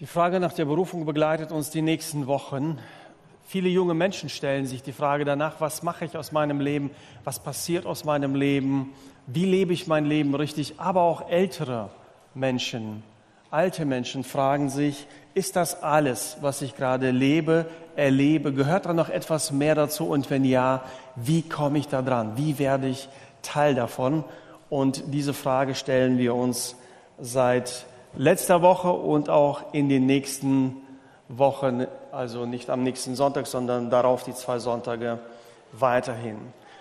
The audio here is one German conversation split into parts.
Die Frage nach der Berufung begleitet uns die nächsten Wochen. Viele junge Menschen stellen sich die Frage danach, was mache ich aus meinem Leben, was passiert aus meinem Leben, wie lebe ich mein Leben richtig, aber auch ältere Menschen, alte Menschen fragen sich, ist das alles, was ich gerade lebe, erlebe, gehört da noch etwas mehr dazu? Und wenn ja, wie komme ich da dran, wie werde ich Teil davon? Und diese Frage stellen wir uns seit letzter Woche und auch in den nächsten Wochen, also nicht am nächsten Sonntag, sondern darauf die zwei Sonntage weiterhin.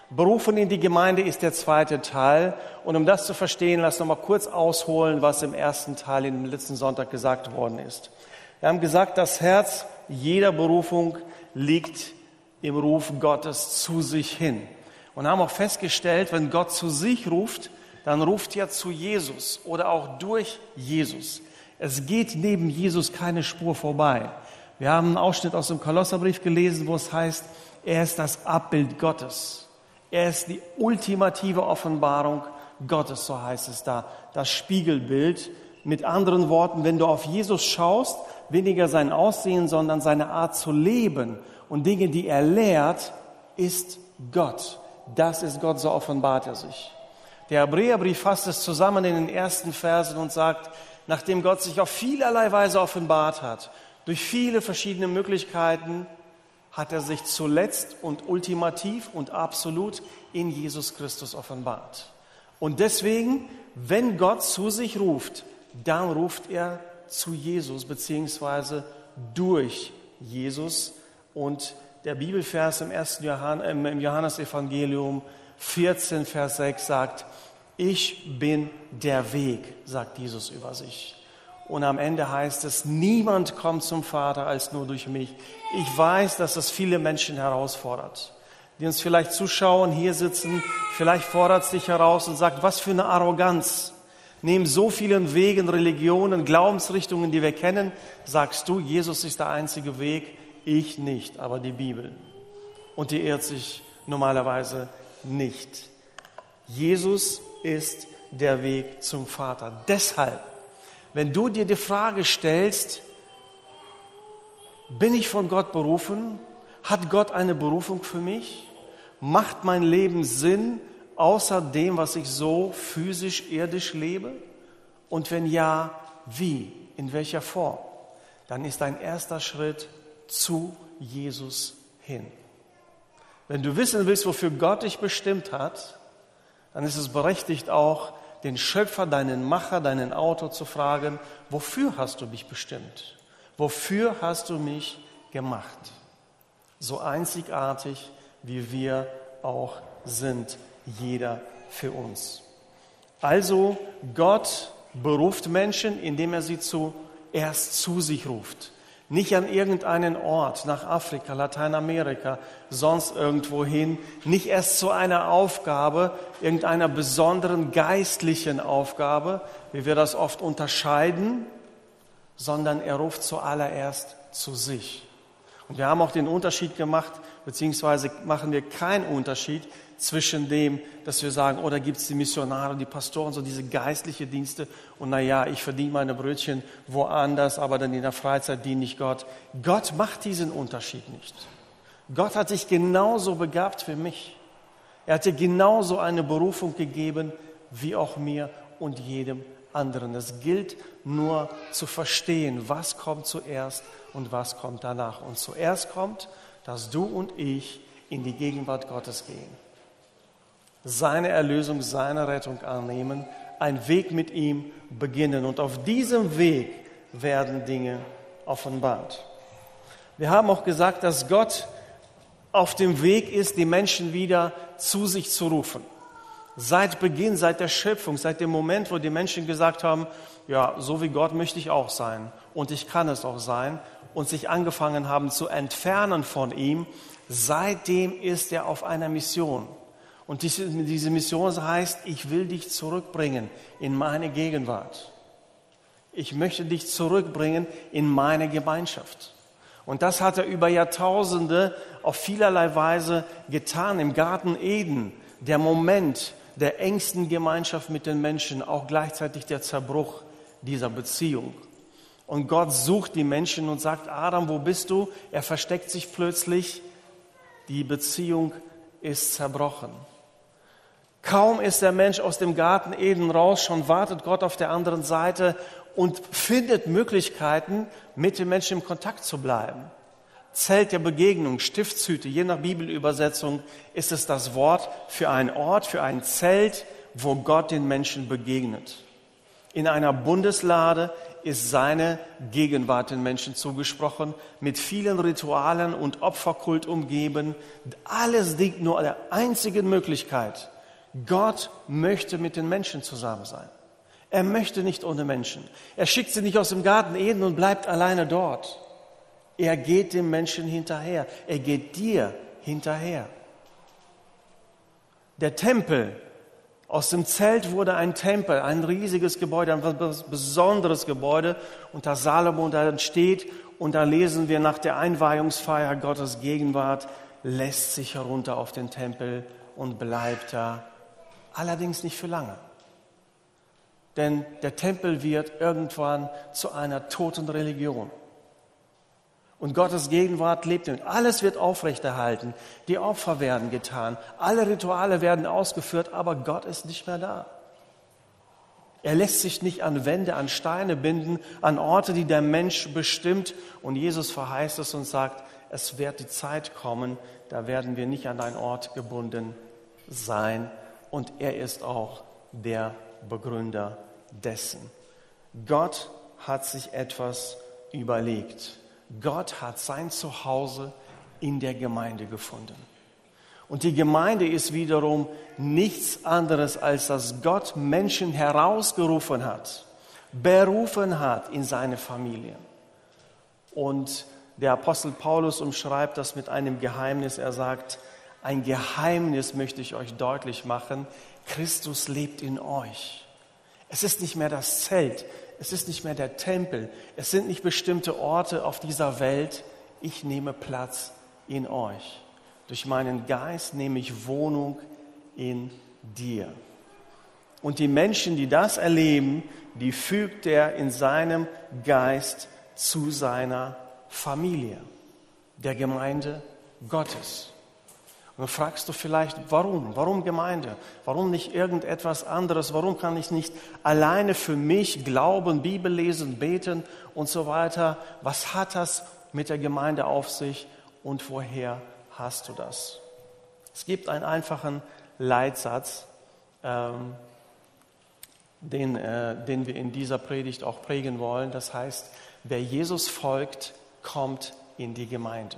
Berufen in die Gemeinde ist der zweite Teil. Und um das zu verstehen, lass noch mal kurz ausholen, was im ersten Teil, im letzten Sonntag gesagt worden ist. Wir haben gesagt, das Herz jeder Berufung liegt im Ruf Gottes zu sich hin. Und haben auch festgestellt, wenn Gott zu sich ruft, dann ruft er zu Jesus oder auch durch Jesus. Es geht neben Jesus keine Spur vorbei. Wir haben einen Ausschnitt aus dem Kolosserbrief gelesen, wo es heißt, er ist das Abbild Gottes. Er ist die ultimative Offenbarung Gottes, so heißt es da, das Spiegelbild. Mit anderen Worten, wenn du auf Jesus schaust, weniger sein Aussehen, sondern seine Art zu leben und Dinge, die er lehrt, ist Gott. Das ist Gott, so offenbart er sich. Der Hebräerbrief fasst es zusammen in den ersten Versen und sagt, nachdem Gott sich auf vielerlei Weise offenbart hat, durch viele verschiedene Möglichkeiten, hat er sich zuletzt und ultimativ und absolut in Jesus Christus offenbart. Und deswegen, wenn Gott zu sich ruft, dann ruft er zu Jesus beziehungsweise durch Jesus. Und der Bibelvers im ersten Johann, im Johannesevangelium 14, Vers 6 sagt, ich bin der Weg, sagt Jesus über sich. Und am Ende heißt es, niemand kommt zum Vater als nur durch mich. Ich weiß, dass das viele Menschen herausfordert, die uns vielleicht zuschauen, hier sitzen. Vielleicht fordert es dich heraus und sagt, was für eine Arroganz. Neben so vielen Wegen, Religionen, Glaubensrichtungen, die wir kennen, sagst du, Jesus ist der einzige Weg, ich nicht, aber die Bibel. Und die irrt sich normalerweise nicht. Jesus ist der Weg zum Vater. Deshalb, wenn du dir die Frage stellst, bin ich von Gott berufen? Hat Gott eine Berufung für mich? Macht mein Leben Sinn außer dem, was ich so physisch, irdisch lebe? Und wenn ja, wie? In welcher Form? Dann ist dein erster Schritt zu Jesus hin. Wenn du wissen willst, wofür Gott dich bestimmt hat, dann ist es berechtigt auch, den Schöpfer, deinen Macher, deinen Autor zu fragen, wofür hast du mich bestimmt? Wofür hast du mich gemacht? So einzigartig, wie wir auch sind, jeder für uns. Also Gott beruft Menschen, indem er sie zuerst zu sich ruft. Nicht an irgendeinen Ort, nach Afrika, Lateinamerika, sonst irgendwo hin. Nicht erst zu einer Aufgabe, irgendeiner besonderen geistlichen Aufgabe, wie wir das oft unterscheiden, sondern er ruft zuallererst zu sich. Und wir haben auch den Unterschied gemacht, beziehungsweise machen wir keinen Unterschied zwischen dem, dass wir sagen, oder oh, gibt es die Missionare, die Pastoren, so diese geistliche Dienste und naja, ich verdiene meine Brötchen woanders, aber dann in der Freizeit diene ich Gott. Gott macht diesen Unterschied nicht. Gott hat dich genauso begabt wie mich. Er hat dir genauso eine Berufung gegeben wie auch mir und jedem anderen. Es gilt nur zu verstehen, was kommt zuerst und was kommt danach. Und zuerst kommt, dass du und ich in die Gegenwart Gottes gehen seine Erlösung, seine Rettung annehmen, einen Weg mit ihm beginnen. Und auf diesem Weg werden Dinge offenbart. Wir haben auch gesagt, dass Gott auf dem Weg ist, die Menschen wieder zu sich zu rufen. Seit Beginn, seit der Schöpfung, seit dem Moment, wo die Menschen gesagt haben, ja, so wie Gott möchte ich auch sein und ich kann es auch sein und sich angefangen haben zu entfernen von ihm, seitdem ist er auf einer Mission. Und diese, diese Mission heißt, ich will dich zurückbringen in meine Gegenwart. Ich möchte dich zurückbringen in meine Gemeinschaft. Und das hat er über Jahrtausende auf vielerlei Weise getan. Im Garten Eden, der Moment der engsten Gemeinschaft mit den Menschen, auch gleichzeitig der Zerbruch dieser Beziehung. Und Gott sucht die Menschen und sagt, Adam, wo bist du? Er versteckt sich plötzlich. Die Beziehung ist zerbrochen. Kaum ist der Mensch aus dem Garten Eden raus, schon wartet Gott auf der anderen Seite und findet Möglichkeiten, mit dem Menschen im Kontakt zu bleiben. Zelt der Begegnung, Stiftshüte, je nach Bibelübersetzung ist es das Wort für einen Ort, für ein Zelt, wo Gott den Menschen begegnet. In einer Bundeslade ist seine Gegenwart den Menschen zugesprochen, mit vielen Ritualen und Opferkult umgeben. Alles dient nur der einzigen Möglichkeit. Gott möchte mit den Menschen zusammen sein. Er möchte nicht ohne Menschen. Er schickt sie nicht aus dem Garten Eden und bleibt alleine dort. Er geht dem Menschen hinterher. Er geht dir hinterher. Der Tempel, aus dem Zelt wurde ein Tempel, ein riesiges Gebäude, ein besonderes Gebäude. Und da Salomo da steht und da lesen wir nach der Einweihungsfeier Gottes Gegenwart, lässt sich herunter auf den Tempel und bleibt da. Allerdings nicht für lange. Denn der Tempel wird irgendwann zu einer toten Religion. Und Gottes Gegenwart lebt in. Alles wird aufrechterhalten. Die Opfer werden getan. Alle Rituale werden ausgeführt, aber Gott ist nicht mehr da. Er lässt sich nicht an Wände, an Steine binden, an Orte, die der Mensch bestimmt. Und Jesus verheißt es und sagt, es wird die Zeit kommen, da werden wir nicht an einen Ort gebunden sein. Und er ist auch der Begründer dessen. Gott hat sich etwas überlegt. Gott hat sein Zuhause in der Gemeinde gefunden. Und die Gemeinde ist wiederum nichts anderes, als dass Gott Menschen herausgerufen hat, berufen hat in seine Familie. Und der Apostel Paulus umschreibt das mit einem Geheimnis. Er sagt, ein Geheimnis möchte ich euch deutlich machen. Christus lebt in euch. Es ist nicht mehr das Zelt, es ist nicht mehr der Tempel, es sind nicht bestimmte Orte auf dieser Welt. Ich nehme Platz in euch. Durch meinen Geist nehme ich Wohnung in dir. Und die Menschen, die das erleben, die fügt er in seinem Geist zu seiner Familie, der Gemeinde Gottes. Und dann fragst du vielleicht, warum? Warum Gemeinde? Warum nicht irgendetwas anderes? Warum kann ich nicht alleine für mich glauben, Bibel lesen, beten und so weiter? Was hat das mit der Gemeinde auf sich und woher hast du das? Es gibt einen einfachen Leitsatz, ähm, den, äh, den wir in dieser Predigt auch prägen wollen. Das heißt, wer Jesus folgt, kommt in die Gemeinde.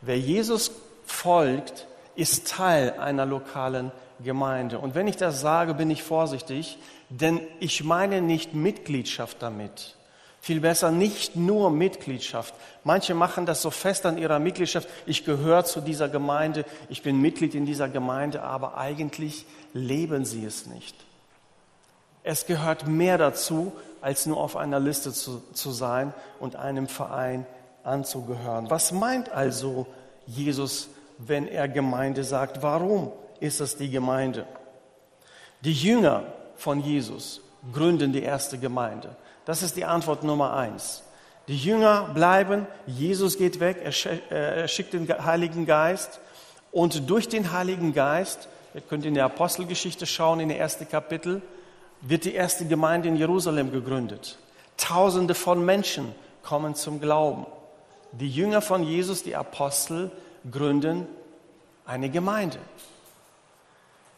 Wer Jesus folgt, ist Teil einer lokalen Gemeinde. Und wenn ich das sage, bin ich vorsichtig, denn ich meine nicht Mitgliedschaft damit. Viel besser nicht nur Mitgliedschaft. Manche machen das so fest an ihrer Mitgliedschaft. Ich gehöre zu dieser Gemeinde, ich bin Mitglied in dieser Gemeinde, aber eigentlich leben sie es nicht. Es gehört mehr dazu, als nur auf einer Liste zu, zu sein und einem Verein anzugehören. Was meint also Jesus wenn er Gemeinde sagt. Warum ist es die Gemeinde? Die Jünger von Jesus gründen die erste Gemeinde. Das ist die Antwort Nummer eins. Die Jünger bleiben, Jesus geht weg, er schickt den Heiligen Geist und durch den Heiligen Geist, ihr könnt in der Apostelgeschichte schauen, in der ersten Kapitel, wird die erste Gemeinde in Jerusalem gegründet. Tausende von Menschen kommen zum Glauben. Die Jünger von Jesus, die Apostel, gründen eine Gemeinde.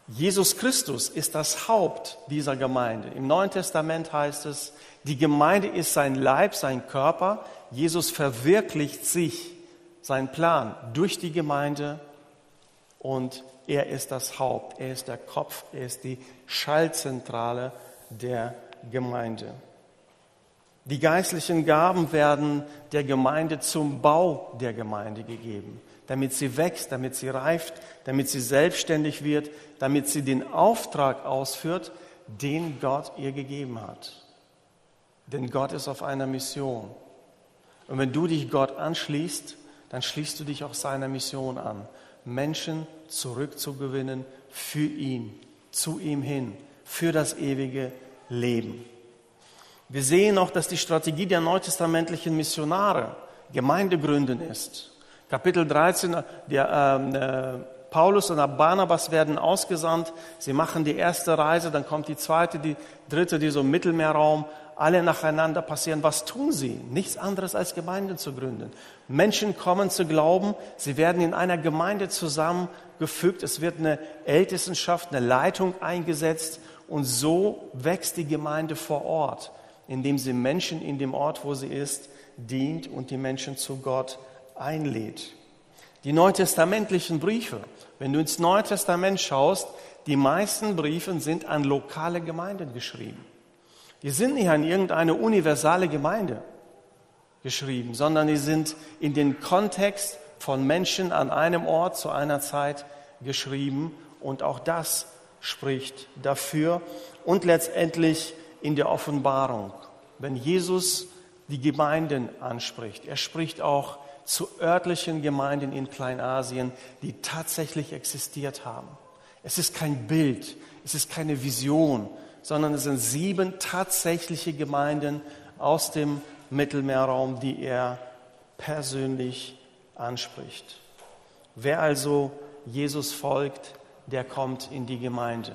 Jesus Christus ist das Haupt dieser Gemeinde. Im Neuen Testament heißt es, die Gemeinde ist sein Leib, sein Körper. Jesus verwirklicht sich, sein Plan durch die Gemeinde und er ist das Haupt, er ist der Kopf, er ist die Schallzentrale der Gemeinde. Die geistlichen Gaben werden der Gemeinde zum Bau der Gemeinde gegeben damit sie wächst, damit sie reift, damit sie selbstständig wird, damit sie den Auftrag ausführt, den Gott ihr gegeben hat. Denn Gott ist auf einer Mission. Und wenn du dich Gott anschließt, dann schließt du dich auch seiner Mission an, Menschen zurückzugewinnen für ihn, zu ihm hin, für das ewige Leben. Wir sehen auch, dass die Strategie der neutestamentlichen Missionare Gemeindegründen ist. Kapitel 13, der, ähm, äh, Paulus und Barnabas werden ausgesandt. Sie machen die erste Reise, dann kommt die zweite, die dritte, die so im Mittelmeerraum. Alle nacheinander passieren. Was tun sie? Nichts anderes als Gemeinden zu gründen. Menschen kommen zu glauben. Sie werden in einer Gemeinde zusammengefügt. Es wird eine Ältestenschaft, eine Leitung eingesetzt. Und so wächst die Gemeinde vor Ort indem sie Menschen in dem Ort, wo sie ist, dient und die Menschen zu Gott einlädt. Die neutestamentlichen Briefe, wenn du ins Neue Testament schaust, die meisten Briefe sind an lokale Gemeinden geschrieben. Die sind nicht an irgendeine universale Gemeinde geschrieben, sondern die sind in den Kontext von Menschen an einem Ort zu einer Zeit geschrieben. Und auch das spricht dafür. Und letztendlich in der Offenbarung, wenn Jesus die Gemeinden anspricht. Er spricht auch zu örtlichen Gemeinden in Kleinasien, die tatsächlich existiert haben. Es ist kein Bild, es ist keine Vision, sondern es sind sieben tatsächliche Gemeinden aus dem Mittelmeerraum, die er persönlich anspricht. Wer also Jesus folgt, der kommt in die Gemeinde.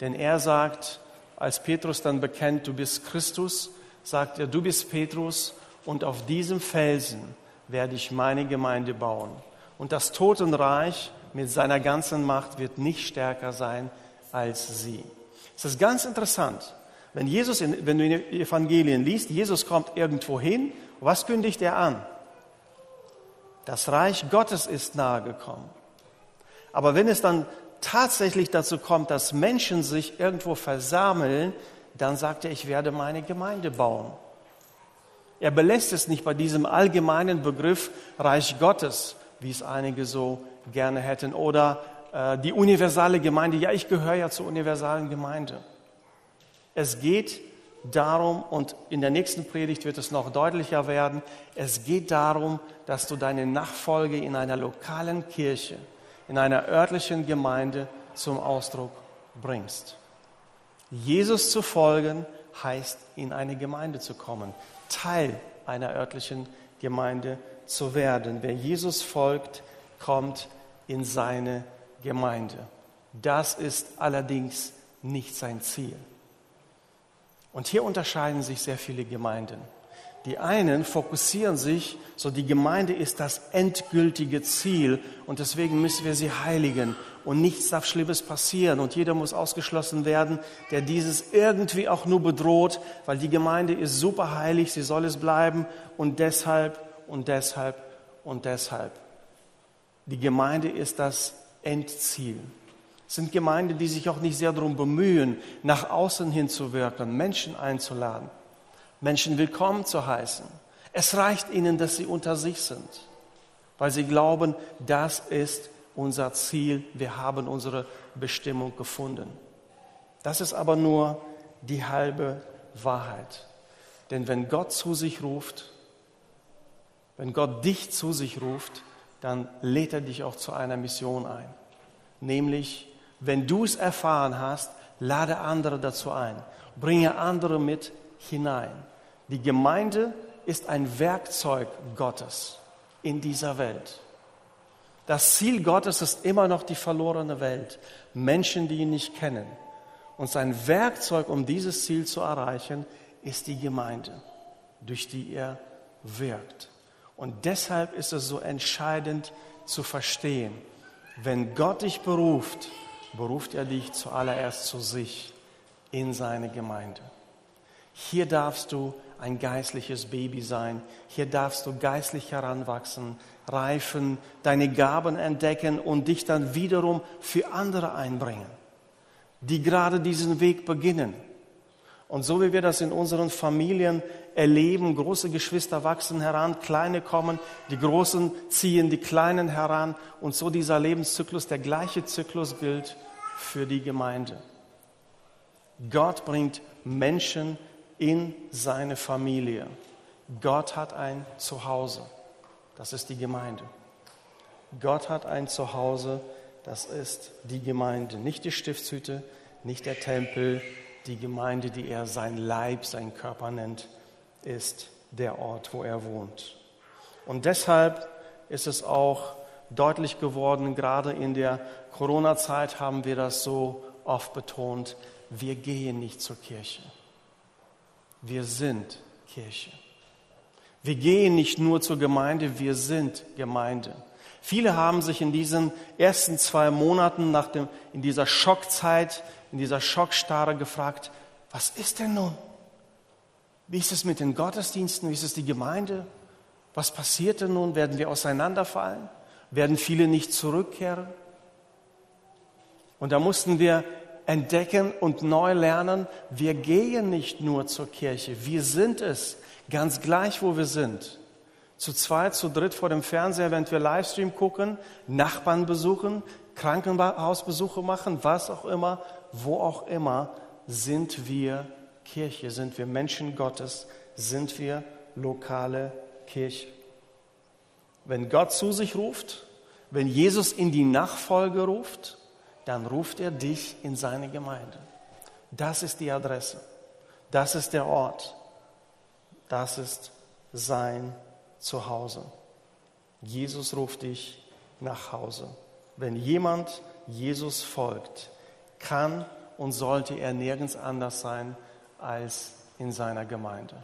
Denn er sagt, als Petrus dann bekennt, du bist Christus, sagt er, du bist Petrus und auf diesem Felsen werde ich meine Gemeinde bauen. Und das Totenreich mit seiner ganzen Macht wird nicht stärker sein als sie. Es ist ganz interessant. Wenn, Jesus in, wenn du in Evangelien liest, Jesus kommt irgendwo hin, was kündigt er an? Das Reich Gottes ist nahe gekommen. Aber wenn es dann tatsächlich dazu kommt, dass Menschen sich irgendwo versammeln, dann sagt er, ich werde meine Gemeinde bauen. Er belässt es nicht bei diesem allgemeinen Begriff Reich Gottes, wie es einige so gerne hätten, oder äh, die universale Gemeinde. Ja, ich gehöre ja zur universalen Gemeinde. Es geht darum, und in der nächsten Predigt wird es noch deutlicher werden, es geht darum, dass du deine Nachfolge in einer lokalen Kirche, in einer örtlichen Gemeinde zum Ausdruck bringst. Jesus zu folgen heißt, in eine Gemeinde zu kommen, Teil einer örtlichen Gemeinde zu werden. Wer Jesus folgt, kommt in seine Gemeinde. Das ist allerdings nicht sein Ziel. Und hier unterscheiden sich sehr viele Gemeinden. Die einen fokussieren sich, so die Gemeinde ist das endgültige Ziel und deswegen müssen wir sie heiligen und nichts darf Schlimmes passieren und jeder muss ausgeschlossen werden, der dieses irgendwie auch nur bedroht, weil die Gemeinde ist super heilig, sie soll es bleiben und deshalb und deshalb und deshalb. Die Gemeinde ist das Endziel. Es sind Gemeinden, die sich auch nicht sehr darum bemühen, nach außen hin zu wirken, Menschen einzuladen. Menschen willkommen zu heißen. Es reicht ihnen, dass sie unter sich sind, weil sie glauben, das ist unser Ziel, wir haben unsere Bestimmung gefunden. Das ist aber nur die halbe Wahrheit. Denn wenn Gott zu sich ruft, wenn Gott dich zu sich ruft, dann lädt er dich auch zu einer Mission ein. Nämlich, wenn du es erfahren hast, lade andere dazu ein. Bringe andere mit hinein. Die Gemeinde ist ein Werkzeug Gottes in dieser Welt. Das Ziel Gottes ist immer noch die verlorene Welt, Menschen, die ihn nicht kennen. Und sein Werkzeug, um dieses Ziel zu erreichen, ist die Gemeinde, durch die er wirkt. Und deshalb ist es so entscheidend zu verstehen, wenn Gott dich beruft, beruft er dich zuallererst zu sich in seine Gemeinde. Hier darfst du ein geistliches Baby sein. Hier darfst du geistlich heranwachsen, reifen, deine Gaben entdecken und dich dann wiederum für andere einbringen, die gerade diesen Weg beginnen. Und so wie wir das in unseren Familien erleben, große Geschwister wachsen heran, kleine kommen, die Großen ziehen die Kleinen heran und so dieser Lebenszyklus, der gleiche Zyklus gilt für die Gemeinde. Gott bringt Menschen in seine Familie. Gott hat ein Zuhause. Das ist die Gemeinde. Gott hat ein Zuhause. Das ist die Gemeinde. Nicht die Stiftshütte, nicht der Tempel, die Gemeinde, die er sein Leib, sein Körper nennt, ist der Ort, wo er wohnt. Und deshalb ist es auch deutlich geworden, gerade in der Corona-Zeit haben wir das so oft betont, wir gehen nicht zur Kirche. Wir sind Kirche. Wir gehen nicht nur zur Gemeinde, wir sind Gemeinde. Viele haben sich in diesen ersten zwei Monaten nach dem, in dieser Schockzeit, in dieser Schockstarre gefragt, was ist denn nun? Wie ist es mit den Gottesdiensten? Wie ist es die Gemeinde? Was passiert denn nun? Werden wir auseinanderfallen? Werden viele nicht zurückkehren? Und da mussten wir entdecken und neu lernen, wir gehen nicht nur zur Kirche, wir sind es, ganz gleich, wo wir sind. Zu zweit, zu dritt vor dem Fernseher, während wir Livestream gucken, Nachbarn besuchen, Krankenhausbesuche machen, was auch immer, wo auch immer, sind wir Kirche, sind wir Menschen Gottes, sind wir lokale Kirche. Wenn Gott zu sich ruft, wenn Jesus in die Nachfolge ruft, dann ruft er dich in seine Gemeinde. Das ist die Adresse. Das ist der Ort. Das ist sein Zuhause. Jesus ruft dich nach Hause. Wenn jemand Jesus folgt, kann und sollte er nirgends anders sein als in seiner Gemeinde.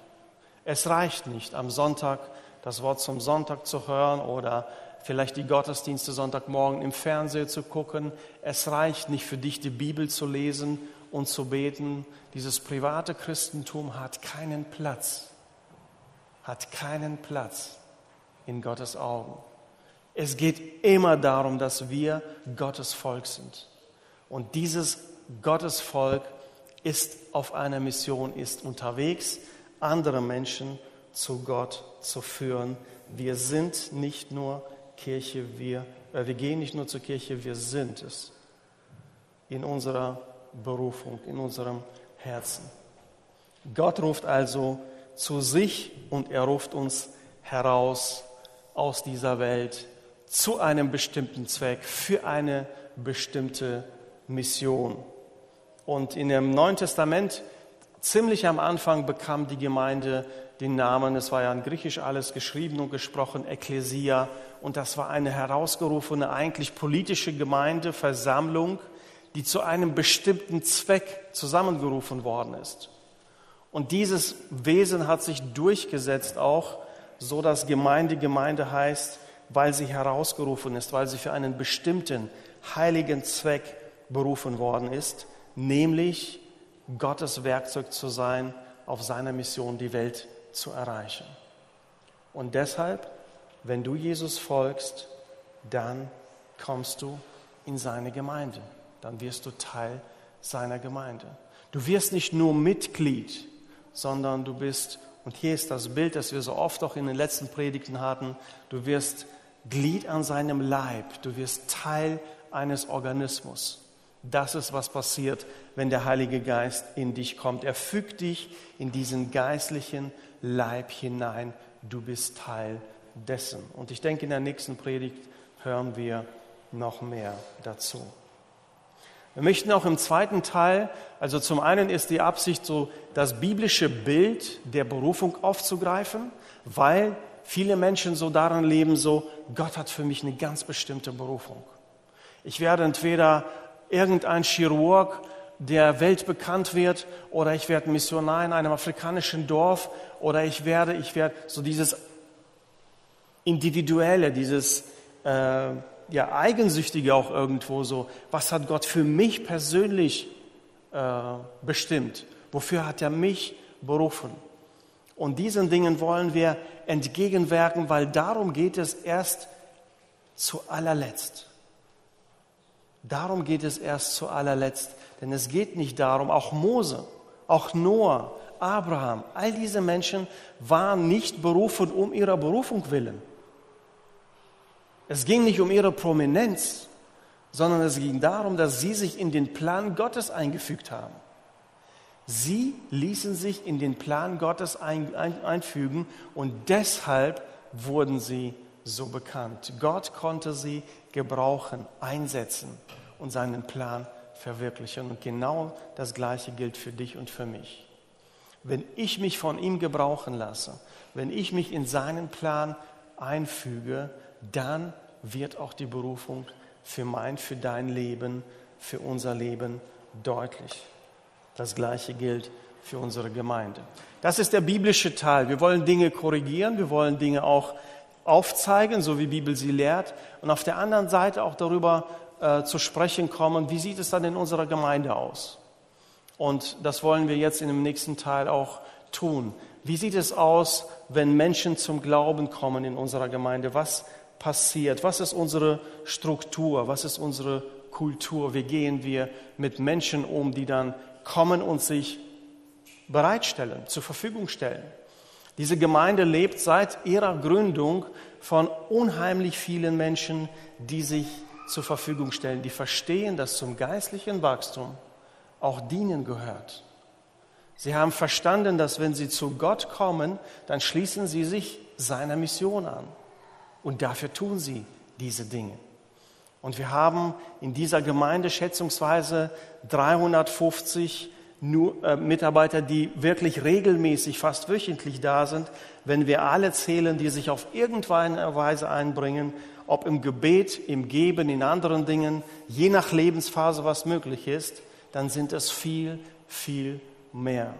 Es reicht nicht, am Sonntag das Wort zum Sonntag zu hören oder vielleicht die Gottesdienste Sonntagmorgen im Fernsehen zu gucken. Es reicht nicht für dich, die Bibel zu lesen und zu beten. Dieses private Christentum hat keinen Platz, hat keinen Platz in Gottes Augen. Es geht immer darum, dass wir Gottes Volk sind. Und dieses Gottes Volk ist auf einer Mission, ist unterwegs, andere Menschen zu Gott zu führen. Wir sind nicht nur Kirche, wir, äh, wir gehen nicht nur zur Kirche, wir sind es in unserer Berufung, in unserem Herzen. Gott ruft also zu sich und er ruft uns heraus aus dieser Welt zu einem bestimmten Zweck, für eine bestimmte Mission. Und in dem Neuen Testament, ziemlich am Anfang, bekam die Gemeinde den Namen, es war ja in Griechisch alles geschrieben und gesprochen, Ekklesia. Und das war eine herausgerufene, eigentlich politische Gemeindeversammlung, die zu einem bestimmten Zweck zusammengerufen worden ist. Und dieses Wesen hat sich durchgesetzt auch, so dass Gemeinde Gemeinde heißt, weil sie herausgerufen ist, weil sie für einen bestimmten heiligen Zweck berufen worden ist, nämlich Gottes Werkzeug zu sein, auf seiner Mission die Welt zu erreichen. Und deshalb, wenn du Jesus folgst, dann kommst du in seine Gemeinde. Dann wirst du Teil seiner Gemeinde. Du wirst nicht nur Mitglied, sondern du bist, und hier ist das Bild, das wir so oft auch in den letzten Predigten hatten, du wirst Glied an seinem Leib, du wirst Teil eines Organismus. Das ist, was passiert, wenn der Heilige Geist in dich kommt. Er fügt dich in diesen geistlichen Leib hinein. Du bist Teil dessen. Und ich denke, in der nächsten Predigt hören wir noch mehr dazu. Wir möchten auch im zweiten Teil, also zum einen ist die Absicht, so das biblische Bild der Berufung aufzugreifen, weil viele Menschen so daran leben, so Gott hat für mich eine ganz bestimmte Berufung. Ich werde entweder irgendein Chirurg, der weltbekannt wird, oder ich werde Missionar in einem afrikanischen Dorf, oder ich werde, ich werde so dieses Individuelle, dieses äh, ja, Eigensüchtige auch irgendwo so, was hat Gott für mich persönlich äh, bestimmt? Wofür hat er mich berufen? Und diesen Dingen wollen wir entgegenwirken, weil darum geht es erst zu allerletzt. Darum geht es erst zu allerletzt. Denn es geht nicht darum, auch Mose, auch Noah, Abraham, all diese Menschen waren nicht berufen um ihrer Berufung willen. Es ging nicht um ihre Prominenz, sondern es ging darum, dass sie sich in den Plan Gottes eingefügt haben. Sie ließen sich in den Plan Gottes ein, ein, einfügen und deshalb wurden sie so bekannt. Gott konnte sie gebrauchen, einsetzen und seinen Plan verwirklichen. Und genau das Gleiche gilt für dich und für mich. Wenn ich mich von ihm gebrauchen lasse, wenn ich mich in seinen Plan einfüge, dann wird auch die Berufung für mein, für dein Leben, für unser Leben deutlich. Das Gleiche gilt für unsere Gemeinde. Das ist der biblische Teil. Wir wollen Dinge korrigieren, wir wollen Dinge auch aufzeigen, so wie Bibel sie lehrt. Und auf der anderen Seite auch darüber äh, zu sprechen kommen, wie sieht es dann in unserer Gemeinde aus? Und das wollen wir jetzt in dem nächsten Teil auch tun. Wie sieht es aus, wenn Menschen zum Glauben kommen in unserer Gemeinde? Was passiert? Was ist unsere Struktur? Was ist unsere Kultur? Wie gehen wir mit Menschen um, die dann kommen und sich bereitstellen, zur Verfügung stellen? Diese Gemeinde lebt seit ihrer Gründung von unheimlich vielen Menschen, die sich zur Verfügung stellen, die verstehen, dass zum geistlichen Wachstum auch Dienen gehört. Sie haben verstanden, dass wenn sie zu Gott kommen, dann schließen sie sich seiner Mission an. Und dafür tun sie diese Dinge. Und wir haben in dieser Gemeinde schätzungsweise 350 nur, äh, Mitarbeiter, die wirklich regelmäßig, fast wöchentlich da sind. Wenn wir alle zählen, die sich auf irgendeine Weise einbringen, ob im Gebet, im Geben, in anderen Dingen, je nach Lebensphase, was möglich ist, dann sind es viel, viel mehr.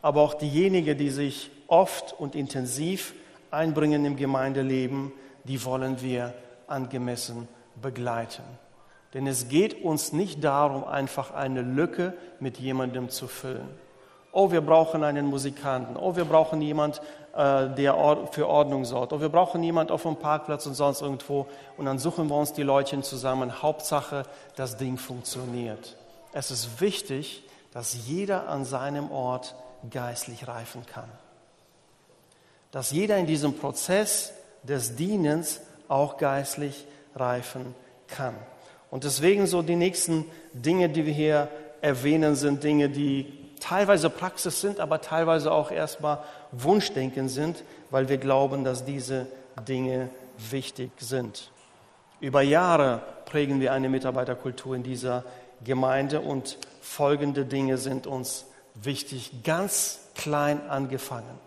Aber auch diejenigen, die sich oft und intensiv einbringen im Gemeindeleben, die wollen wir angemessen begleiten. Denn es geht uns nicht darum, einfach eine Lücke mit jemandem zu füllen. Oh, wir brauchen einen Musikanten. Oh, wir brauchen jemand, äh, der für Ordnung sorgt. Oh, wir brauchen jemand auf dem Parkplatz und sonst irgendwo. Und dann suchen wir uns die Leute zusammen. Hauptsache, das Ding funktioniert. Es ist wichtig, dass jeder an seinem Ort geistlich reifen kann. Dass jeder in diesem Prozess des Dienens auch geistlich reifen kann. Und deswegen so die nächsten Dinge, die wir hier erwähnen, sind Dinge, die teilweise Praxis sind, aber teilweise auch erstmal Wunschdenken sind, weil wir glauben, dass diese Dinge wichtig sind. Über Jahre prägen wir eine Mitarbeiterkultur in dieser Gemeinde und folgende Dinge sind uns wichtig, ganz klein angefangen.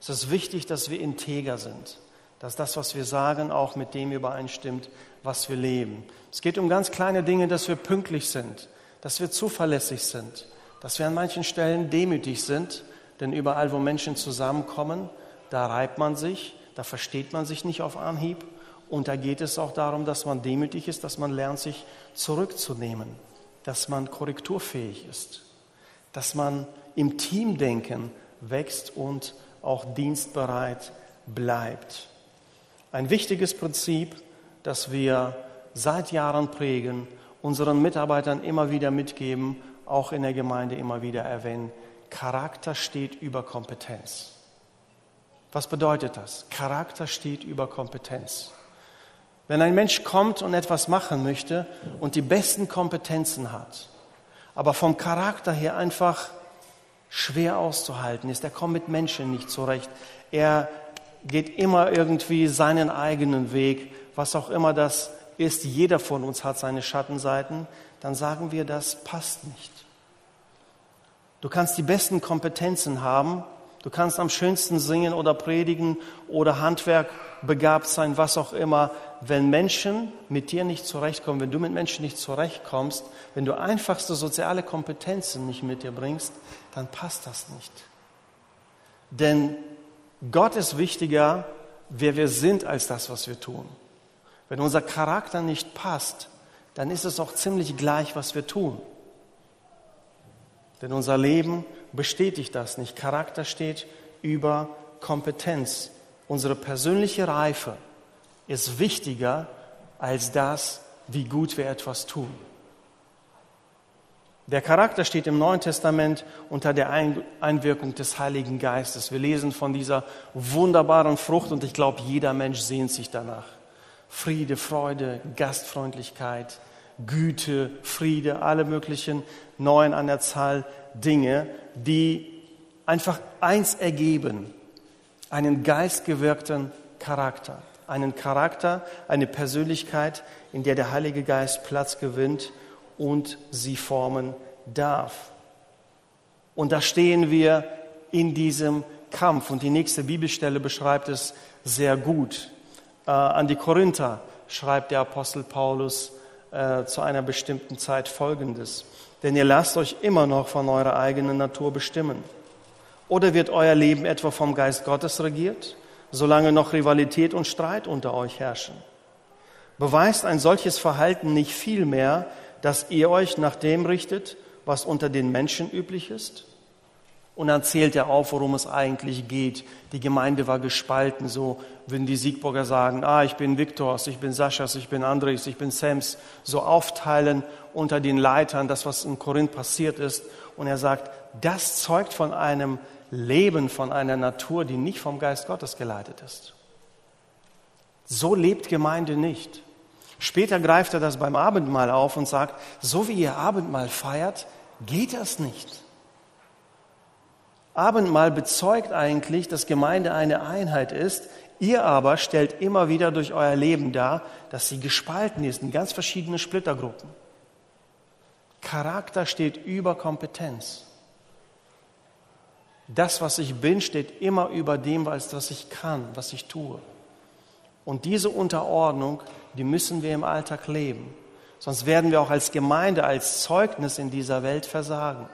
Es ist wichtig, dass wir integer sind, dass das, was wir sagen, auch mit dem übereinstimmt, was wir leben. Es geht um ganz kleine Dinge, dass wir pünktlich sind, dass wir zuverlässig sind, dass wir an manchen Stellen demütig sind, denn überall, wo Menschen zusammenkommen, da reibt man sich, da versteht man sich nicht auf Anhieb und da geht es auch darum, dass man demütig ist, dass man lernt, sich zurückzunehmen, dass man korrekturfähig ist, dass man im Teamdenken wächst und auch dienstbereit bleibt. Ein wichtiges Prinzip, das wir seit Jahren prägen, unseren Mitarbeitern immer wieder mitgeben, auch in der Gemeinde immer wieder erwähnen. Charakter steht über Kompetenz. Was bedeutet das? Charakter steht über Kompetenz. Wenn ein Mensch kommt und etwas machen möchte und die besten Kompetenzen hat, aber vom Charakter her einfach schwer auszuhalten ist, er kommt mit Menschen nicht zurecht, er geht immer irgendwie seinen eigenen Weg, was auch immer das ist, jeder von uns hat seine Schattenseiten, dann sagen wir, das passt nicht. Du kannst die besten Kompetenzen haben, du kannst am schönsten singen oder predigen oder Handwerk begabt sein, was auch immer. Wenn Menschen mit dir nicht zurechtkommen, wenn du mit Menschen nicht zurechtkommst, wenn du einfachste soziale Kompetenzen nicht mit dir bringst, dann passt das nicht. Denn Gott ist wichtiger, wer wir sind, als das, was wir tun. Wenn unser Charakter nicht passt, dann ist es auch ziemlich gleich, was wir tun. Denn unser Leben bestätigt das nicht. Charakter steht über Kompetenz. Unsere persönliche Reife ist wichtiger als das, wie gut wir etwas tun. Der Charakter steht im Neuen Testament unter der Einwirkung des Heiligen Geistes. Wir lesen von dieser wunderbaren Frucht und ich glaube, jeder Mensch sehnt sich danach. Friede, Freude, Gastfreundlichkeit, Güte, Friede, alle möglichen neuen an der Zahl Dinge, die einfach eins ergeben, einen geistgewirkten Charakter. Einen Charakter, eine Persönlichkeit, in der der Heilige Geist Platz gewinnt und sie formen darf. Und da stehen wir in diesem Kampf. Und die nächste Bibelstelle beschreibt es sehr gut. Äh, an die Korinther schreibt der Apostel Paulus äh, zu einer bestimmten Zeit Folgendes. Denn ihr lasst euch immer noch von eurer eigenen Natur bestimmen. Oder wird euer Leben etwa vom Geist Gottes regiert, solange noch Rivalität und Streit unter euch herrschen? Beweist ein solches Verhalten nicht vielmehr, dass ihr euch nach dem richtet, was unter den Menschen üblich ist? Und dann zählt er auf, worum es eigentlich geht. Die Gemeinde war gespalten, so würden die Siegburger sagen, ah, ich bin Viktors, ich bin Saschas, ich bin Andres, ich bin Sams, so aufteilen unter den Leitern, das, was in Korinth passiert ist. Und er sagt, das zeugt von einem Leben, von einer Natur, die nicht vom Geist Gottes geleitet ist. So lebt Gemeinde nicht. Später greift er das beim Abendmahl auf und sagt, so wie ihr Abendmahl feiert, geht das nicht. Abendmahl bezeugt eigentlich, dass Gemeinde eine Einheit ist. Ihr aber stellt immer wieder durch euer Leben dar, dass sie gespalten ist in ganz verschiedene Splittergruppen. Charakter steht über Kompetenz. Das, was ich bin, steht immer über dem, was ich kann, was ich tue. Und diese Unterordnung, die müssen wir im Alltag leben. Sonst werden wir auch als Gemeinde, als Zeugnis in dieser Welt versagen.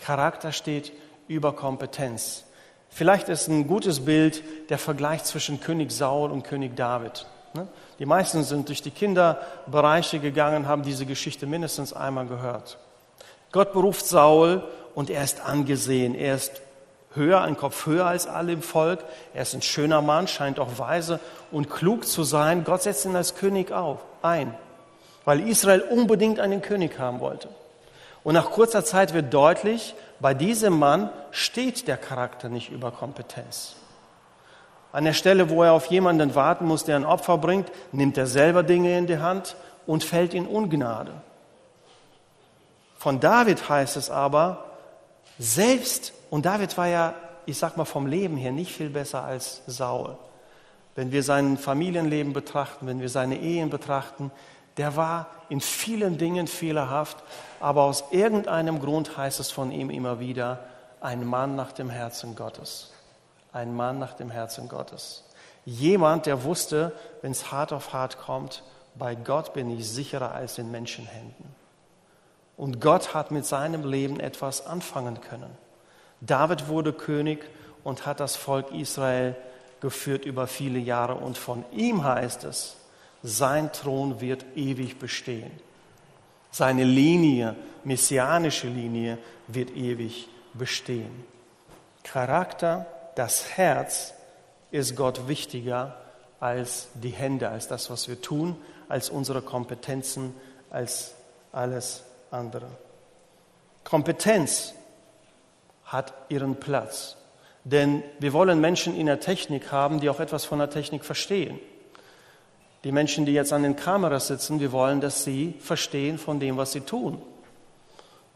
Charakter steht über Kompetenz. Vielleicht ist ein gutes Bild der Vergleich zwischen König Saul und König David. Ne? Die meisten sind durch die Kinderbereiche gegangen, haben diese Geschichte mindestens einmal gehört. Gott beruft Saul und er ist angesehen. Er ist höher, ein Kopf höher als alle im Volk. Er ist ein schöner Mann, scheint auch weise und klug zu sein. Gott setzt ihn als König auf, ein, weil Israel unbedingt einen König haben wollte. Und nach kurzer Zeit wird deutlich, bei diesem Mann steht der Charakter nicht über Kompetenz. An der Stelle, wo er auf jemanden warten muss, der ein Opfer bringt, nimmt er selber Dinge in die Hand und fällt in Ungnade. Von David heißt es aber, selbst, und David war ja, ich sag mal vom Leben her nicht viel besser als Saul. Wenn wir sein Familienleben betrachten, wenn wir seine Ehen betrachten, der war in vielen Dingen fehlerhaft, aber aus irgendeinem Grund heißt es von ihm immer wieder, ein Mann nach dem Herzen Gottes. Ein Mann nach dem Herzen Gottes. Jemand, der wusste, wenn es hart auf hart kommt, bei Gott bin ich sicherer als in Menschenhänden. Und Gott hat mit seinem Leben etwas anfangen können. David wurde König und hat das Volk Israel geführt über viele Jahre. Und von ihm heißt es, sein Thron wird ewig bestehen. Seine Linie, messianische Linie, wird ewig bestehen. Charakter, das Herz ist Gott wichtiger als die Hände, als das, was wir tun, als unsere Kompetenzen, als alles andere. Kompetenz hat ihren Platz, denn wir wollen Menschen in der Technik haben, die auch etwas von der Technik verstehen. Die Menschen, die jetzt an den Kameras sitzen, wir wollen, dass sie verstehen von dem, was sie tun.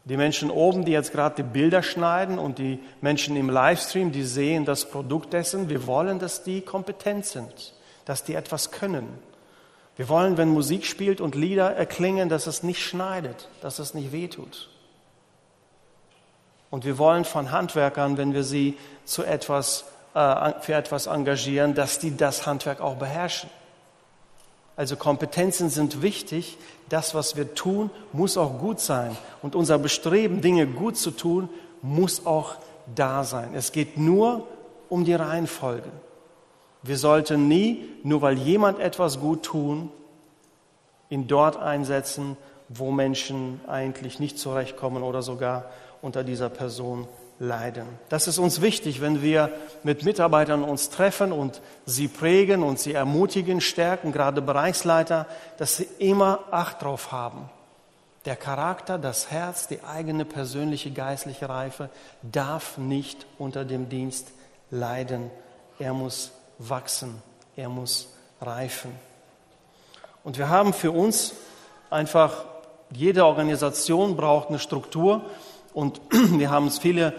Die Menschen oben, die jetzt gerade die Bilder schneiden und die Menschen im Livestream, die sehen das Produkt dessen, wir wollen, dass die kompetent sind, dass die etwas können. Wir wollen, wenn Musik spielt und Lieder erklingen, dass es nicht schneidet, dass es nicht wehtut. Und wir wollen von Handwerkern, wenn wir sie zu etwas, äh, für etwas engagieren, dass die das Handwerk auch beherrschen. Also Kompetenzen sind wichtig. Das, was wir tun, muss auch gut sein. Und unser Bestreben, Dinge gut zu tun, muss auch da sein. Es geht nur um die Reihenfolge. Wir sollten nie, nur weil jemand etwas gut tun, ihn dort einsetzen, wo Menschen eigentlich nicht zurechtkommen oder sogar unter dieser Person leiden. Das ist uns wichtig, wenn wir mit Mitarbeitern uns treffen und sie prägen und sie ermutigen, stärken, gerade Bereichsleiter, dass sie immer Acht drauf haben. Der Charakter, das Herz, die eigene persönliche geistliche Reife darf nicht unter dem Dienst leiden. Er muss wachsen, er muss reifen. Und wir haben für uns einfach, jede Organisation braucht eine Struktur und wir haben uns viele,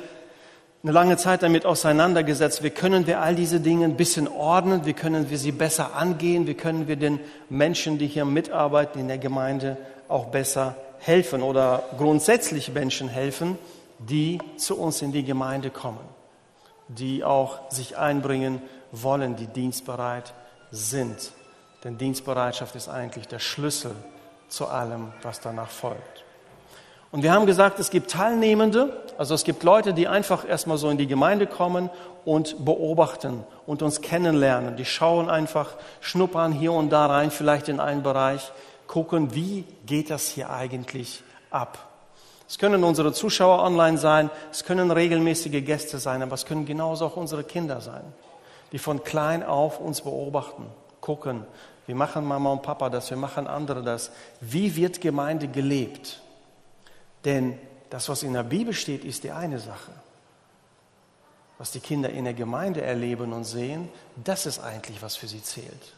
eine lange Zeit damit auseinandergesetzt. Wie können wir all diese Dinge ein bisschen ordnen? Wie können wir sie besser angehen? Wie können wir den Menschen, die hier mitarbeiten in der Gemeinde, auch besser helfen oder grundsätzlich Menschen helfen, die zu uns in die Gemeinde kommen, die auch sich einbringen wollen, die dienstbereit sind. Denn Dienstbereitschaft ist eigentlich der Schlüssel zu allem, was danach folgt. Und wir haben gesagt, es gibt Teilnehmende, also es gibt Leute, die einfach erstmal so in die Gemeinde kommen und beobachten und uns kennenlernen. Die schauen einfach, schnuppern hier und da rein, vielleicht in einen Bereich, gucken, wie geht das hier eigentlich ab. Es können unsere Zuschauer online sein, es können regelmäßige Gäste sein, aber es können genauso auch unsere Kinder sein, die von klein auf uns beobachten, gucken, wie machen Mama und Papa das, wie machen andere das, wie wird Gemeinde gelebt. Denn das, was in der Bibel steht, ist die eine Sache. Was die Kinder in der Gemeinde erleben und sehen, das ist eigentlich, was für sie zählt.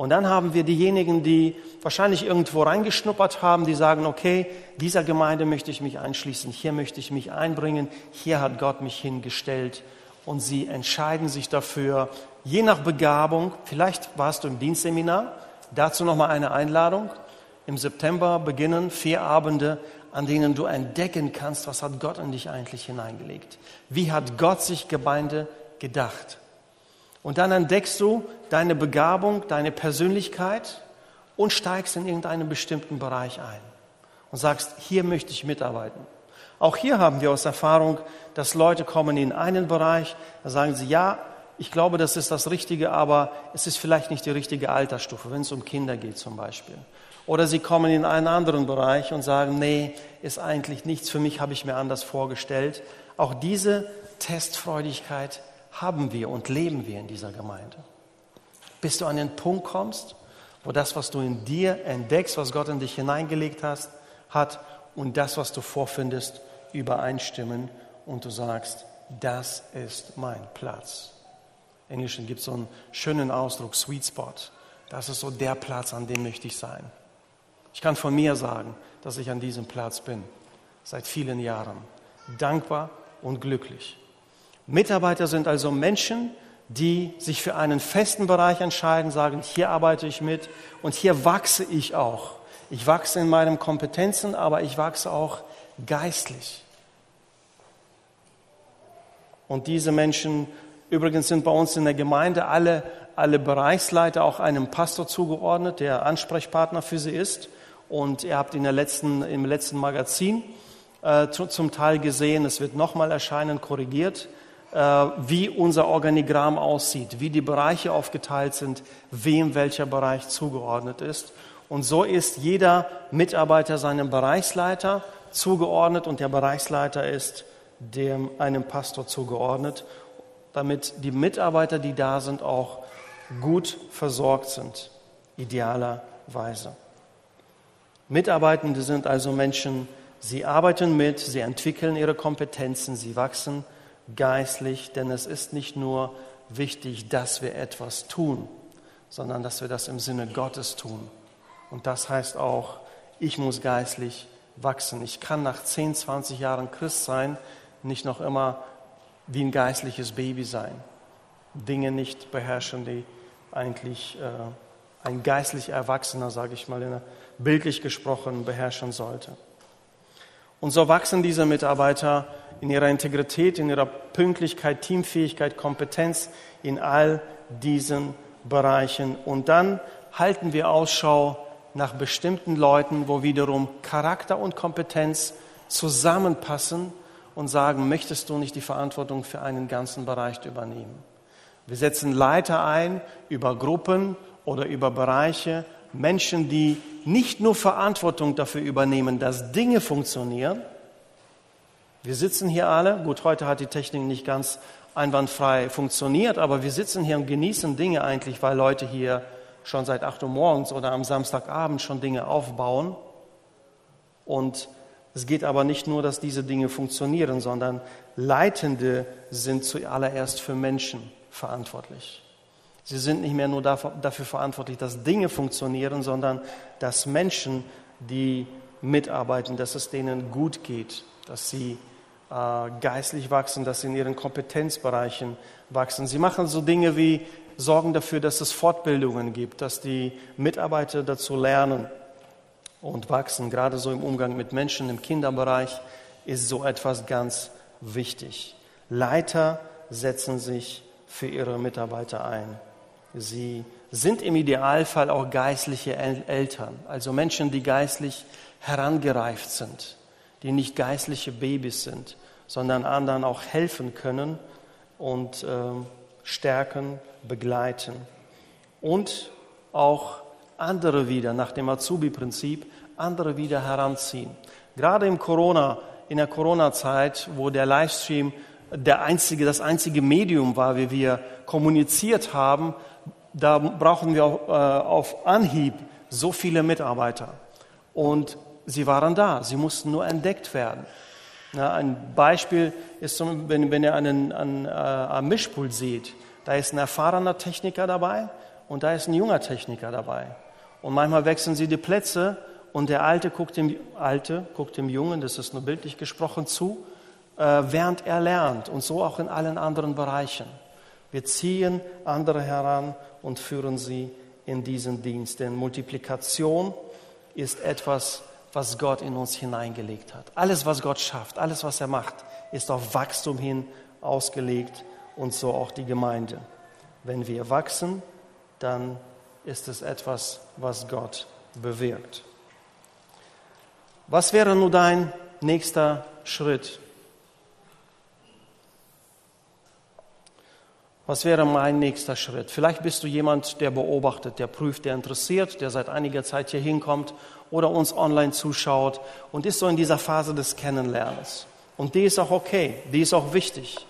Und dann haben wir diejenigen, die wahrscheinlich irgendwo reingeschnuppert haben, die sagen, okay, dieser Gemeinde möchte ich mich einschließen, hier möchte ich mich einbringen, hier hat Gott mich hingestellt. Und sie entscheiden sich dafür, je nach Begabung, vielleicht warst du im Dienstseminar, dazu nochmal eine Einladung, im September beginnen vier Abende, an denen du entdecken kannst, was hat Gott in dich eigentlich hineingelegt. Wie hat Gott sich Gemeinde gedacht? Und dann entdeckst du deine Begabung, deine Persönlichkeit und steigst in irgendeinen bestimmten Bereich ein und sagst, hier möchte ich mitarbeiten. Auch hier haben wir aus Erfahrung, dass Leute kommen in einen Bereich, da sagen sie, ja, ich glaube, das ist das Richtige, aber es ist vielleicht nicht die richtige Altersstufe, wenn es um Kinder geht zum Beispiel. Oder sie kommen in einen anderen Bereich und sagen, nee, ist eigentlich nichts für mich, habe ich mir anders vorgestellt. Auch diese Testfreudigkeit haben wir und leben wir in dieser Gemeinde. Bis du an den Punkt kommst, wo das, was du in dir entdeckst, was Gott in dich hineingelegt hast, hat und das, was du vorfindest, übereinstimmen und du sagst, das ist mein Platz. Im Englischen gibt es so einen schönen Ausdruck, Sweet Spot. Das ist so der Platz, an dem möchte ich sein. Ich kann von mir sagen, dass ich an diesem Platz bin, seit vielen Jahren, dankbar und glücklich. Mitarbeiter sind also Menschen, die sich für einen festen Bereich entscheiden, sagen, hier arbeite ich mit und hier wachse ich auch. Ich wachse in meinen Kompetenzen, aber ich wachse auch geistlich. Und diese Menschen, übrigens sind bei uns in der Gemeinde alle, alle Bereichsleiter auch einem Pastor zugeordnet, der Ansprechpartner für sie ist. Und ihr habt in der letzten, im letzten Magazin äh, zu, zum Teil gesehen, es wird nochmal erscheinen, korrigiert, äh, wie unser Organigramm aussieht, wie die Bereiche aufgeteilt sind, wem welcher Bereich zugeordnet ist. Und so ist jeder Mitarbeiter seinem Bereichsleiter zugeordnet und der Bereichsleiter ist dem, einem Pastor zugeordnet, damit die Mitarbeiter, die da sind, auch gut versorgt sind, idealerweise. Mitarbeitende sind also Menschen, sie arbeiten mit, sie entwickeln ihre Kompetenzen, sie wachsen geistlich, denn es ist nicht nur wichtig, dass wir etwas tun, sondern dass wir das im Sinne Gottes tun. Und das heißt auch, ich muss geistlich wachsen. Ich kann nach 10, 20 Jahren Christ sein, nicht noch immer wie ein geistliches Baby sein. Dinge nicht beherrschen, die eigentlich äh, ein geistlich Erwachsener, sage ich mal, in der bildlich gesprochen beherrschen sollte. Und so wachsen diese Mitarbeiter in ihrer Integrität, in ihrer Pünktlichkeit, Teamfähigkeit, Kompetenz in all diesen Bereichen. Und dann halten wir Ausschau nach bestimmten Leuten, wo wiederum Charakter und Kompetenz zusammenpassen und sagen, möchtest du nicht die Verantwortung für einen ganzen Bereich übernehmen? Wir setzen Leiter ein über Gruppen oder über Bereiche Menschen, die nicht nur Verantwortung dafür übernehmen, dass Dinge funktionieren. Wir sitzen hier alle, gut, heute hat die Technik nicht ganz einwandfrei funktioniert, aber wir sitzen hier und genießen Dinge eigentlich, weil Leute hier schon seit 8 Uhr morgens oder am Samstagabend schon Dinge aufbauen. Und es geht aber nicht nur, dass diese Dinge funktionieren, sondern Leitende sind zuallererst für Menschen verantwortlich. Sie sind nicht mehr nur dafür verantwortlich, dass Dinge funktionieren, sondern dass Menschen, die mitarbeiten, dass es denen gut geht, dass sie äh, geistlich wachsen, dass sie in ihren Kompetenzbereichen wachsen. Sie machen so Dinge wie sorgen dafür, dass es Fortbildungen gibt, dass die Mitarbeiter dazu lernen, und wachsen, gerade so im Umgang mit Menschen im Kinderbereich, ist so etwas ganz wichtig. Leiter setzen sich für ihre Mitarbeiter ein. Sie sind im Idealfall auch geistliche Eltern, also Menschen, die geistlich herangereift sind, die nicht geistliche Babys sind, sondern anderen auch helfen können und äh, stärken, begleiten. Und auch andere wieder nach dem Azubi-Prinzip andere wieder heranziehen. Gerade im Corona, in der Corona-Zeit, wo der Livestream der einzige, das einzige Medium war, wie wir kommuniziert haben, da brauchen wir auf, äh, auf Anhieb so viele Mitarbeiter. Und sie waren da, sie mussten nur entdeckt werden. Ein Beispiel ist, wenn, ihr einen, einen, äh, einen Mischpult seht, da ist ein erfahrener Techniker dabei und da ist ein junger Techniker dabei. Und manchmal wechseln sie die Plätze und der Alte guckt dem, Alte guckt dem Jungen, das ist nur bildlich gesprochen, zu, äh, während er lernt und so auch in allen anderen Bereichen. Wir ziehen andere heran und führen sie in diesen Dienst. Denn Multiplikation ist etwas, was Gott in uns hineingelegt hat. Alles, was Gott schafft, alles, was er macht, ist auf Wachstum hin ausgelegt und so auch die Gemeinde. Wenn wir wachsen, dann ist es etwas, was Gott bewirkt. Was wäre nun dein nächster Schritt? Was wäre mein nächster Schritt? Vielleicht bist du jemand, der beobachtet, der prüft, der interessiert, der seit einiger Zeit hier hinkommt oder uns online zuschaut und ist so in dieser Phase des Kennenlernens. Und die ist auch okay, die ist auch wichtig.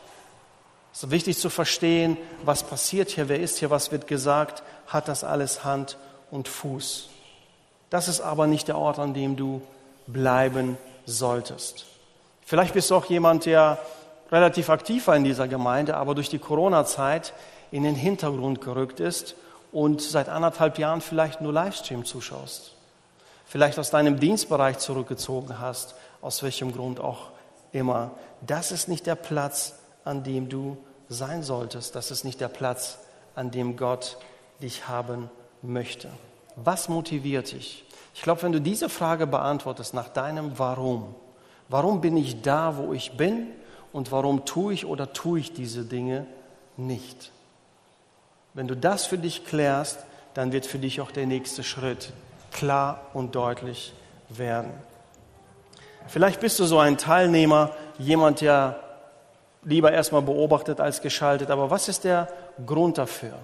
Es ist wichtig zu verstehen, was passiert hier, wer ist hier, was wird gesagt, hat das alles Hand und Fuß. Das ist aber nicht der Ort, an dem du bleiben solltest. Vielleicht bist du auch jemand, der relativ aktiv war in dieser Gemeinde, aber durch die Corona-Zeit in den Hintergrund gerückt ist und seit anderthalb Jahren vielleicht nur Livestream zuschaust. Vielleicht aus deinem Dienstbereich zurückgezogen hast, aus welchem Grund auch immer. Das ist nicht der Platz, an dem du sein solltest. Das ist nicht der Platz, an dem Gott dich haben möchte. Was motiviert dich? Ich glaube, wenn du diese Frage beantwortest nach deinem Warum, warum bin ich da, wo ich bin und warum tue ich oder tue ich diese Dinge nicht? Wenn du das für dich klärst, dann wird für dich auch der nächste Schritt klar und deutlich werden. Vielleicht bist du so ein Teilnehmer, jemand, der lieber erstmal beobachtet als geschaltet. Aber was ist der Grund dafür?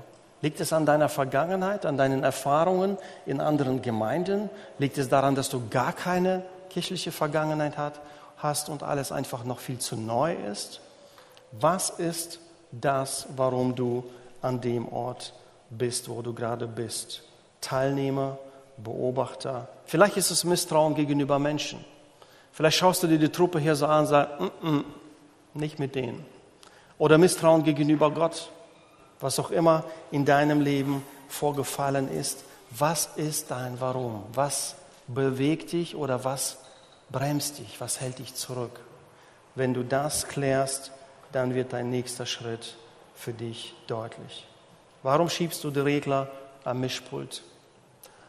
Liegt es an deiner Vergangenheit, an deinen Erfahrungen in anderen Gemeinden? Liegt es daran, dass du gar keine kirchliche Vergangenheit hast und alles einfach noch viel zu neu ist? Was ist das, warum du an dem Ort bist, wo du gerade bist? Teilnehmer, Beobachter. Vielleicht ist es Misstrauen gegenüber Menschen. Vielleicht schaust du dir die Truppe hier so an und sagst, mm -mm, nicht mit denen. Oder Misstrauen gegenüber Gott, was auch immer in deinem Leben vorgefallen ist. Was ist dein Warum? Was bewegt dich oder was bremst dich? Was hält dich zurück? Wenn du das klärst, dann wird dein nächster Schritt für dich deutlich. Warum schiebst du die Regler am Mischpult?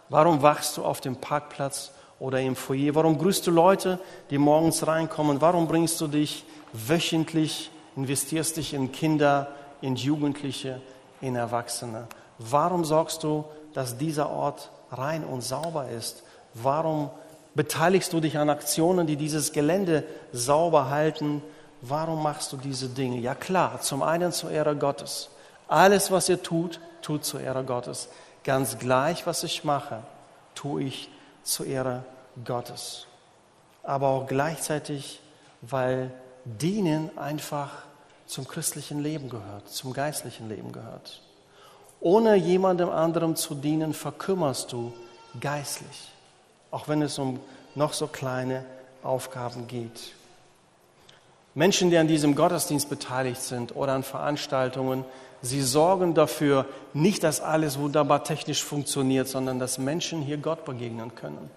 Warum wachst du auf dem Parkplatz oder im Foyer? Warum grüßt du Leute, die morgens reinkommen? Warum bringst du dich wöchentlich investierst dich in Kinder, in Jugendliche, in Erwachsene. Warum sorgst du, dass dieser Ort rein und sauber ist? Warum beteiligst du dich an Aktionen, die dieses Gelände sauber halten? Warum machst du diese Dinge? Ja klar, zum einen zur Ehre Gottes. Alles, was ihr tut, tut zur Ehre Gottes. Ganz gleich, was ich mache, tue ich zur Ehre Gottes. Aber auch gleichzeitig, weil Dienen einfach zum christlichen Leben gehört, zum geistlichen Leben gehört. Ohne jemandem anderem zu dienen, verkümmerst du geistlich, auch wenn es um noch so kleine Aufgaben geht. Menschen, die an diesem Gottesdienst beteiligt sind oder an Veranstaltungen, sie sorgen dafür, nicht, dass alles wunderbar technisch funktioniert, sondern dass Menschen hier Gott begegnen können.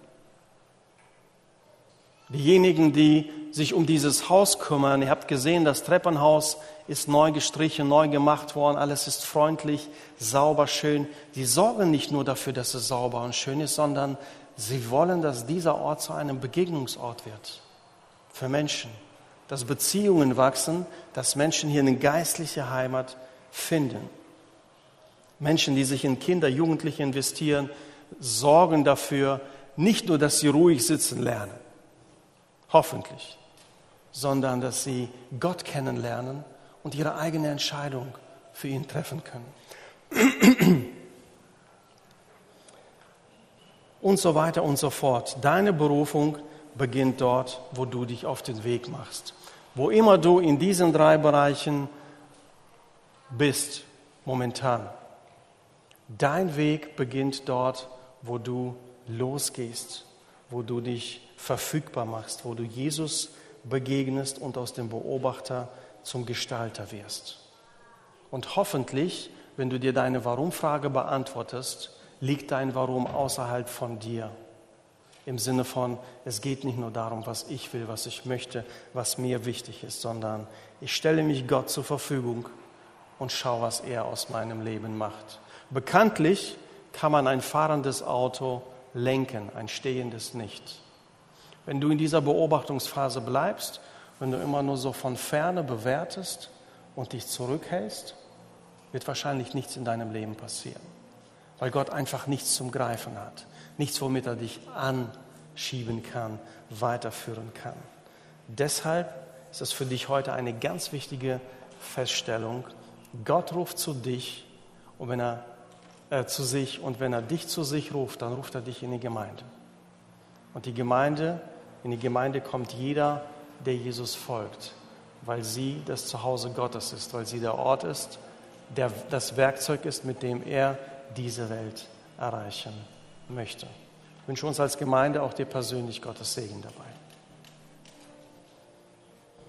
Diejenigen, die sich um dieses Haus kümmern, ihr habt gesehen, das Treppenhaus ist neu gestrichen, neu gemacht worden, alles ist freundlich, sauber, schön. Die sorgen nicht nur dafür, dass es sauber und schön ist, sondern Sie wollen, dass dieser Ort zu einem Begegnungsort wird für Menschen, dass Beziehungen wachsen, dass Menschen hier eine geistliche Heimat finden. Menschen, die sich in Kinder, Jugendliche investieren, sorgen dafür, nicht nur, dass sie ruhig sitzen lernen, hoffentlich, sondern dass sie Gott kennenlernen und ihre eigene Entscheidung für ihn treffen können. Und so weiter und so fort. Deine Berufung beginnt dort, wo du dich auf den Weg machst. Wo immer du in diesen drei Bereichen bist, momentan. Dein Weg beginnt dort, wo du losgehst, wo du dich verfügbar machst, wo du Jesus begegnest und aus dem Beobachter zum Gestalter wirst. Und hoffentlich, wenn du dir deine Warum-Frage beantwortest, liegt dein Warum außerhalb von dir. Im Sinne von, es geht nicht nur darum, was ich will, was ich möchte, was mir wichtig ist, sondern ich stelle mich Gott zur Verfügung und schaue, was er aus meinem Leben macht. Bekanntlich kann man ein fahrendes Auto lenken, ein stehendes nicht. Wenn du in dieser Beobachtungsphase bleibst, wenn du immer nur so von ferne bewertest und dich zurückhältst, wird wahrscheinlich nichts in deinem Leben passieren, weil Gott einfach nichts zum Greifen hat, nichts, womit er dich anschieben kann, weiterführen kann. Deshalb ist es für dich heute eine ganz wichtige Feststellung. Gott ruft zu dich und wenn er äh, zu sich und wenn er dich zu sich ruft, dann ruft er dich in die Gemeinde. Und die Gemeinde, in die Gemeinde kommt jeder, der Jesus folgt, weil sie das Zuhause Gottes ist, weil sie der Ort ist, der das Werkzeug ist, mit dem er diese Welt erreichen möchte. Ich wünsche uns als Gemeinde auch dir persönlich Gottes Segen dabei.